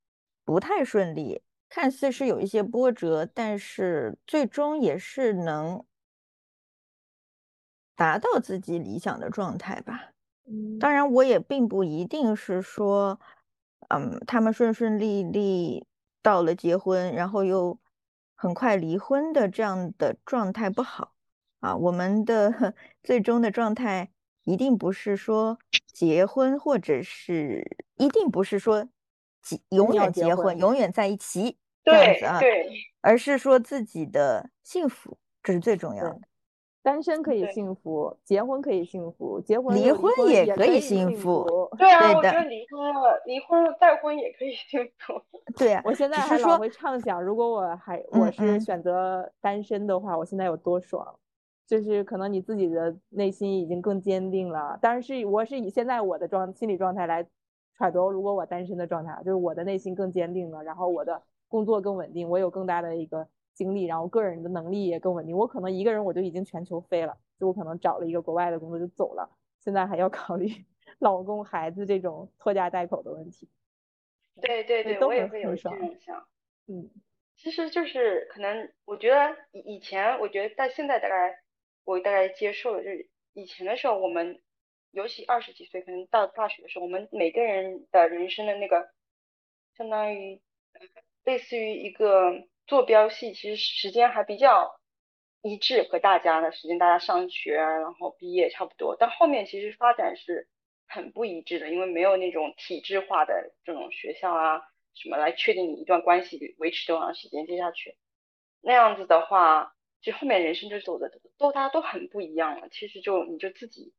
不太顺利，看似是有一些波折，但是最终也是能达到自己理想的状态吧。嗯，当然，我也并不一定是说，嗯，他们顺顺利利到了结婚，然后又很快离婚的这样的状态不好。啊，我们的 最终的状态一定不是说结婚，或者是一定不是说结永远结婚，永远在一起这样子啊，而是说自己的幸福，这是最重要的。单身可以幸福，结婚可以幸福，结婚离婚也可以幸福。对啊，我觉得离婚了，离婚了再婚也可以幸福。对啊，我现在还老会畅想，如果我还我是选择单身的话，我现在有多爽。就是可能你自己的内心已经更坚定了，当然是我是以现在我的状心理状态来揣度，如果我单身的状态，就是我的内心更坚定了，然后我的工作更稳定，我有更大的一个精力，然后个人的能力也更稳定。我可能一个人我就已经全球飞了，就我可能找了一个国外的工作就走了，现在还要考虑 老公孩子这种拖家带口的问题。对对对，我也会有这种想，嗯，其实就是可能我觉得以以前我觉得到现在大概。我大概接受了，就是以前的时候，我们尤其二十几岁，可能到大学的时候，我们每个人的人生的那个，相当于类似于一个坐标系，其实时间还比较一致，和大家的时间，大家上学，然后毕业差不多。但后面其实发展是很不一致的，因为没有那种体制化的这种学校啊，什么来确定你一段关系维持多长时间接下去。那样子的话。就后面人生就走的都大家都很不一样了。其实就你就自己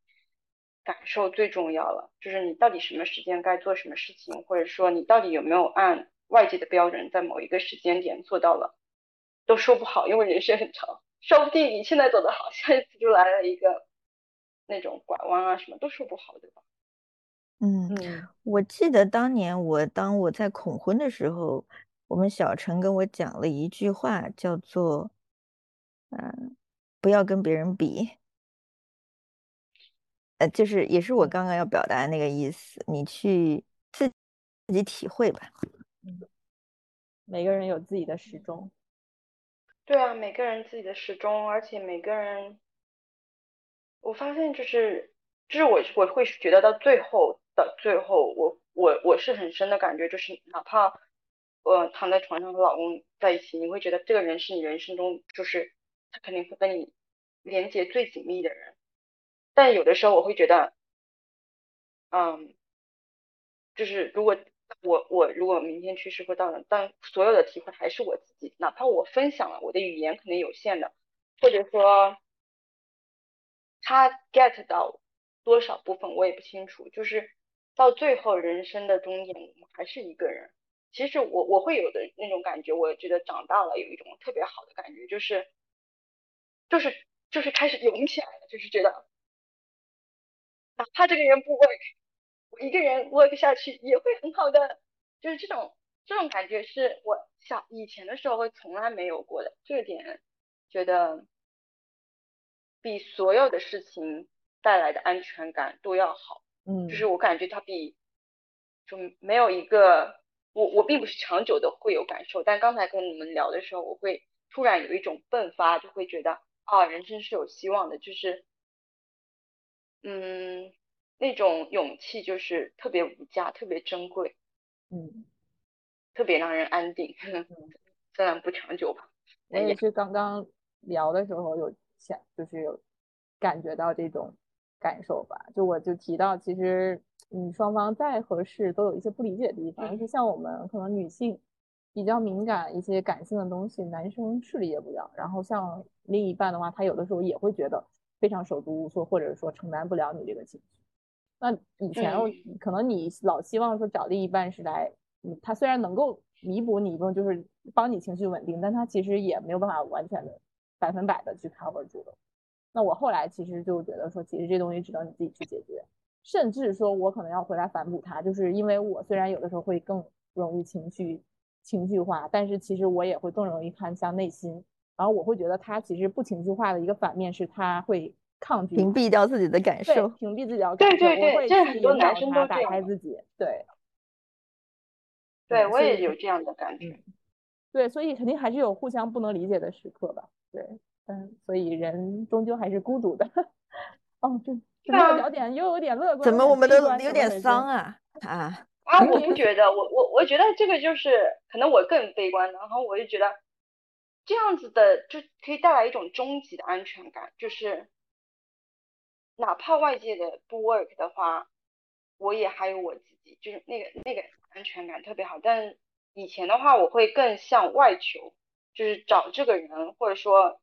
感受最重要了，就是你到底什么时间该做什么事情，或者说你到底有没有按外界的标准在某一个时间点做到了，都说不好，因为人生很长，说不定你现在走的好，下一次就来了一个那种拐弯啊，什么都说不好，对吧？嗯嗯我记得当年我当我在恐婚的时候，我们小陈跟我讲了一句话，叫做“嗯，不要跟别人比”，呃，就是也是我刚刚要表达的那个意思，你去自自己体会吧。每个人有自己的时钟。对啊，每个人自己的时钟，而且每个人，我发现就是就是我我会觉得到最后的最后，我我我是很深的感觉，就是哪怕我躺在床上和老公在一起，你会觉得这个人是你人生中就是他肯定会跟你连接最紧密的人，但有的时候我会觉得，嗯，就是如果我我如果明天去世或到了，但所有的体会还是我自己，哪怕我分享了，我的语言可能有限的，或者说他 get 到多少部分我也不清楚，就是到最后人生的终点，我们还是一个人。其实我我会有的那种感觉，我觉得长大了有一种特别好的感觉，就是就是就是开始勇起来了，就是觉得哪怕这个人不 work，我一个人 work 下去也会很好的，就是这种这种感觉是我小以前的时候会从来没有过的，这点觉得比所有的事情带来的安全感都要好。嗯，就是我感觉它比就没有一个我我并不是长久的会有感受，但刚才跟你们聊的时候，我会突然有一种迸发，就会觉得啊，人生是有希望的，就是嗯，那种勇气就是特别无价，特别珍贵，嗯，特别让人安定，虽然不长久吧。我也是刚刚聊的时候有想，就是有感觉到这种感受吧。就我就提到，其实嗯，双方再合适都有一些不理解的地方，就像我们可能女性比较敏感一些感性的东西，男生处理也不一样。然后像另一半的话，他有的时候也会觉得非常手足无措，或者说承担不了你这个情绪。那以前可能你老希望说找另一半是来，嗯，他虽然能够弥补你一部分，就是帮你情绪稳定，但他其实也没有办法完全的百分百的去 cover 住的。那我后来其实就觉得说，其实这东西只能你自己去解决，甚至说我可能要回来反哺他，就是因为我虽然有的时候会更容易情绪情绪化，但是其实我也会更容易看向内心。然后我会觉得他其实不情绪化的一个反面是他会抗拒屏蔽掉自己的感受，屏蔽自己的感受。对对对，这很多男生都打开自己。对，对我也有这样的感觉。对，所以肯定还是有互相不能理解的时刻吧。对，嗯，所以人终究还是孤独的。哦，这这没有聊点，又有点乐观。怎么我们都有点丧啊？啊啊！我不 觉得，我我我觉得这个就是可能我更悲观，然后我就觉得这样子的就可以带来一种终极的安全感，就是哪怕外界的不 work 的话，我也还有我自己，就是那个那个安全感特别好。但以前的话，我会更向外求，就是找这个人，或者说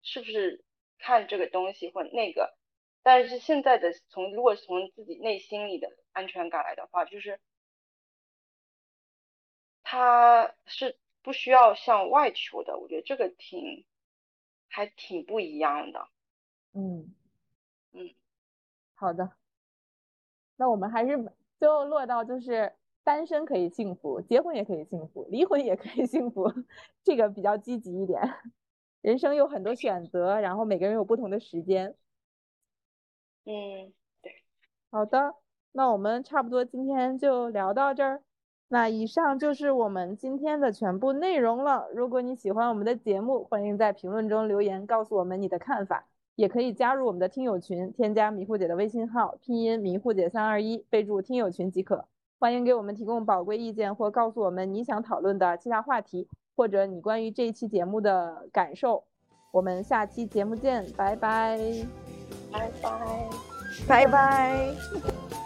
是不是看这个东西或那个。但是现在的从如果从自己内心里的安全感来的话，就是他是不需要向外求的。我觉得这个挺还挺不一样的。嗯嗯，好的。那我们还是最后落到就是单身可以幸福，结婚也可以幸福，离婚也可以幸福，这个比较积极一点。人生有很多选择，然后每个人有不同的时间。嗯，对，好的，那我们差不多今天就聊到这儿。那以上就是我们今天的全部内容了。如果你喜欢我们的节目，欢迎在评论中留言告诉我们你的看法，也可以加入我们的听友群，添加迷糊姐的微信号，拼音迷糊姐三二一，备注听友群即可。欢迎给我们提供宝贵意见或告诉我们你想讨论的其他话题，或者你关于这一期节目的感受。我们下期节目见，拜拜。拜拜，拜拜。